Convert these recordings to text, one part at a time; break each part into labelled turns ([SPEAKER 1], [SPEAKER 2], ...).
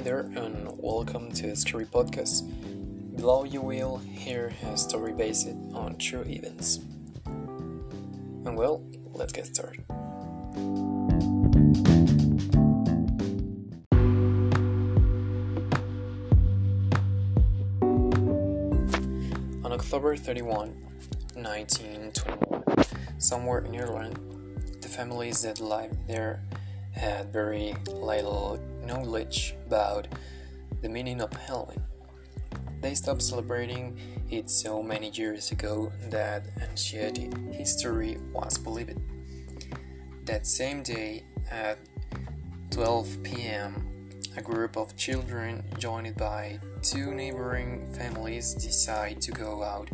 [SPEAKER 1] there, and welcome to the Story Podcast. Below, you will hear a story based on true events. And well, let's get started. On October 31, 1921, somewhere in Ireland, the families that lived there had very little knowledge about the meaning of Halloween. They stopped celebrating it so many years ago that ancient history was believed. That same day at 12 p.m., a group of children, joined by two neighboring families, decide to go out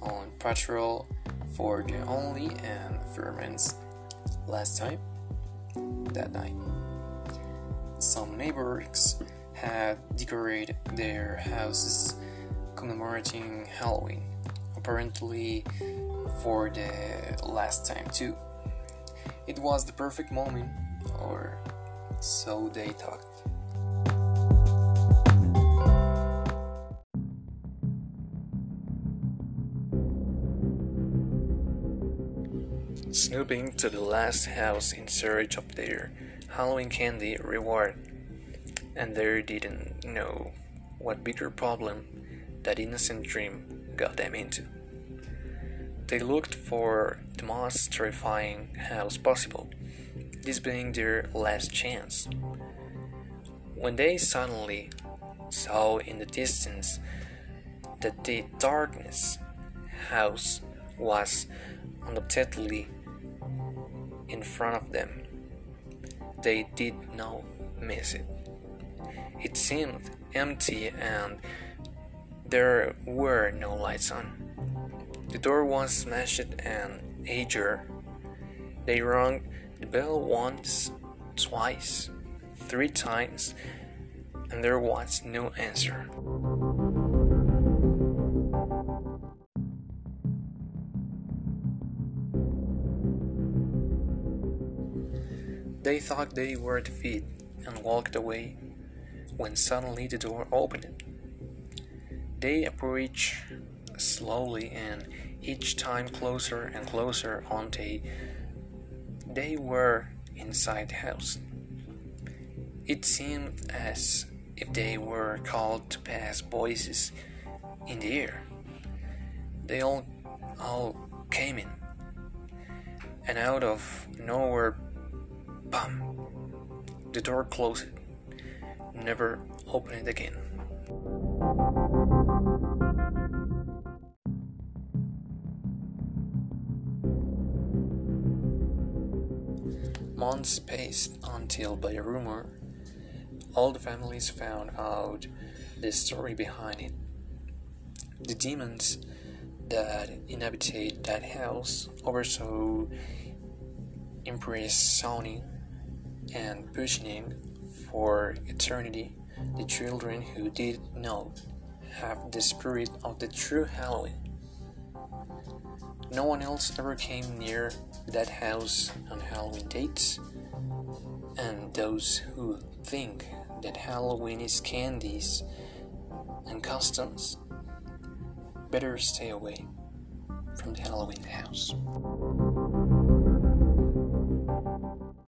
[SPEAKER 1] on patrol for the only and ferments last time that night. Some neighbors had decorated their houses commemorating Halloween, apparently for the last time too. It was the perfect moment, or so they thought. Snooping to the last house in search of their Halloween candy reward, and they didn't know what bigger problem that innocent dream got them into. They looked for the most terrifying house possible, this being their last chance. When they suddenly saw in the distance that the darkness house was undoubtedly in front of them, they did not miss it. It seemed empty and there were no lights on. The door was smashed and ajar. They rang the bell once, twice, three times, and there was no answer. They thought they were defeated and walked away when suddenly the door opened. They approached slowly and each time closer and closer until they were inside the house. It seemed as if they were called to pass voices in the air. They all, all came in, and out of nowhere, bam, the door closed, never open it again. Months passed until, by a rumor, all the families found out the story behind it. The demons that inhabited that house oversaw imprisoning and pushing for eternity the children who did not have the spirit of the true Halloween. No one else ever came near that house on Halloween dates, and those who think that Halloween is candies and customs better stay away from the Halloween house.